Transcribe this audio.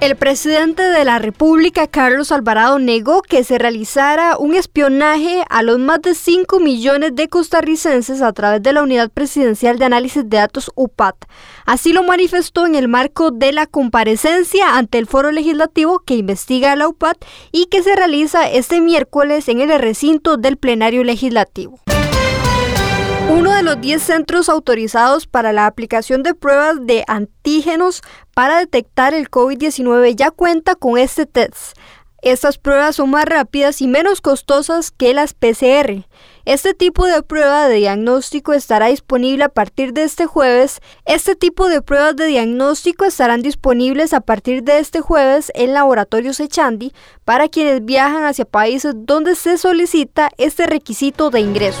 El presidente de la República, Carlos Alvarado, negó que se realizara un espionaje a los más de 5 millones de costarricenses a través de la Unidad Presidencial de Análisis de Datos UPAT. Así lo manifestó en el marco de la comparecencia ante el foro legislativo que investiga a la UPAT y que se realiza este miércoles en el recinto del plenario legislativo. Uno de los 10 centros autorizados para la aplicación de pruebas de antígenos para detectar el COVID-19 ya cuenta con este test. Estas pruebas son más rápidas y menos costosas que las PCR. Este tipo de prueba de diagnóstico estará disponible a partir de este jueves. Este tipo de pruebas de diagnóstico estarán disponibles a partir de este jueves en laboratorios Echandi para quienes viajan hacia países donde se solicita este requisito de ingreso.